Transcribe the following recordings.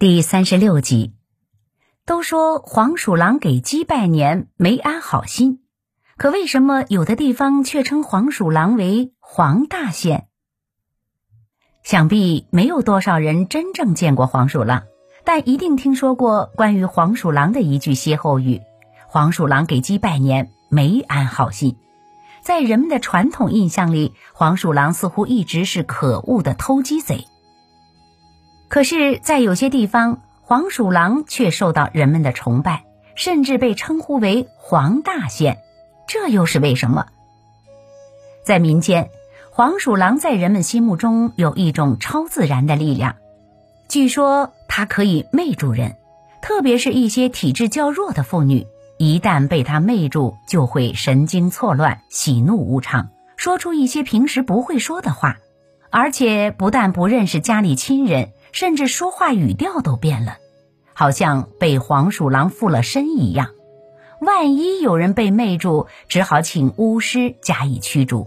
第三十六集，都说黄鼠狼给鸡拜年没安好心，可为什么有的地方却称黄鼠狼为黄大仙？想必没有多少人真正见过黄鼠狼，但一定听说过关于黄鼠狼的一句歇后语：“黄鼠狼给鸡拜年没安好心。”在人们的传统印象里，黄鼠狼似乎一直是可恶的偷鸡贼。可是，在有些地方，黄鼠狼却受到人们的崇拜，甚至被称呼为黄大仙，这又是为什么？在民间，黄鼠狼在人们心目中有一种超自然的力量，据说它可以魅住人，特别是一些体质较弱的妇女，一旦被它魅住，就会神经错乱、喜怒无常，说出一些平时不会说的话，而且不但不认识家里亲人。甚至说话语调都变了，好像被黄鼠狼附了身一样。万一有人被魅住，只好请巫师加以驱逐，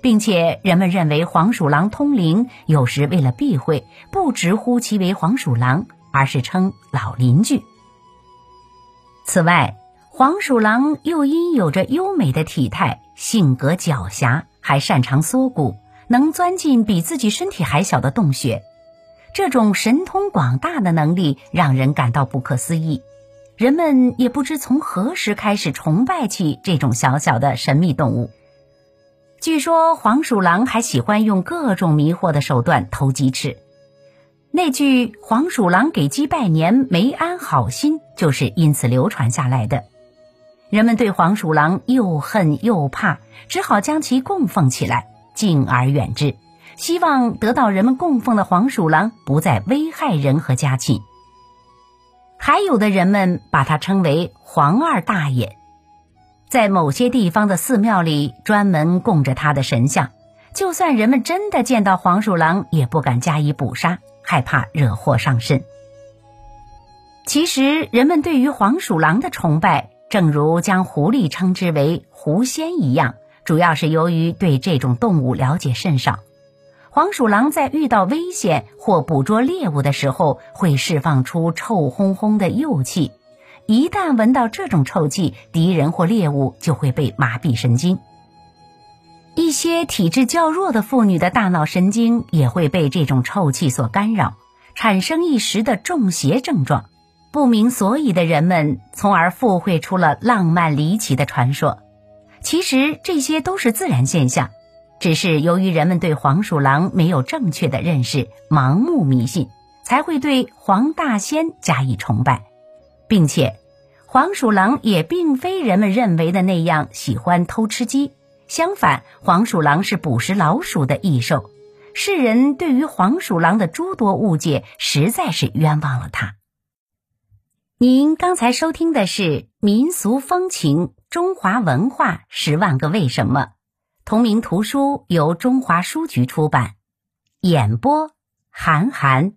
并且人们认为黄鼠狼通灵，有时为了避讳，不直呼其为黄鼠狼，而是称老邻居。此外，黄鼠狼又因有着优美的体态，性格狡黠，还擅长缩骨，能钻进比自己身体还小的洞穴。这种神通广大的能力让人感到不可思议，人们也不知从何时开始崇拜起这种小小的神秘动物。据说黄鼠狼还喜欢用各种迷惑的手段偷鸡吃，那句“黄鼠狼给鸡拜年没安好心”就是因此流传下来的。人们对黄鼠狼又恨又怕，只好将其供奉起来，敬而远之。希望得到人们供奉的黄鼠狼不再危害人和家禽。还有的人们把它称为黄二大爷，在某些地方的寺庙里专门供着他的神像，就算人们真的见到黄鼠狼，也不敢加以捕杀，害怕惹祸上身。其实，人们对于黄鼠狼的崇拜，正如将狐狸称之为狐仙一样，主要是由于对这种动物了解甚少。黄鼠狼在遇到危险或捕捉猎物的时候，会释放出臭烘烘的幼气。一旦闻到这种臭气，敌人或猎物就会被麻痹神经。一些体质较弱的妇女的大脑神经也会被这种臭气所干扰，产生一时的中邪症状。不明所以的人们，从而附会出了浪漫离奇的传说。其实这些都是自然现象。只是由于人们对黄鼠狼没有正确的认识，盲目迷信，才会对黄大仙加以崇拜，并且，黄鼠狼也并非人们认为的那样喜欢偷吃鸡。相反，黄鼠狼是捕食老鼠的异兽。世人对于黄鼠狼的诸多误解，实在是冤枉了它。您刚才收听的是《民俗风情：中华文化十万个为什么》。同名图书由中华书局出版，演播韩寒。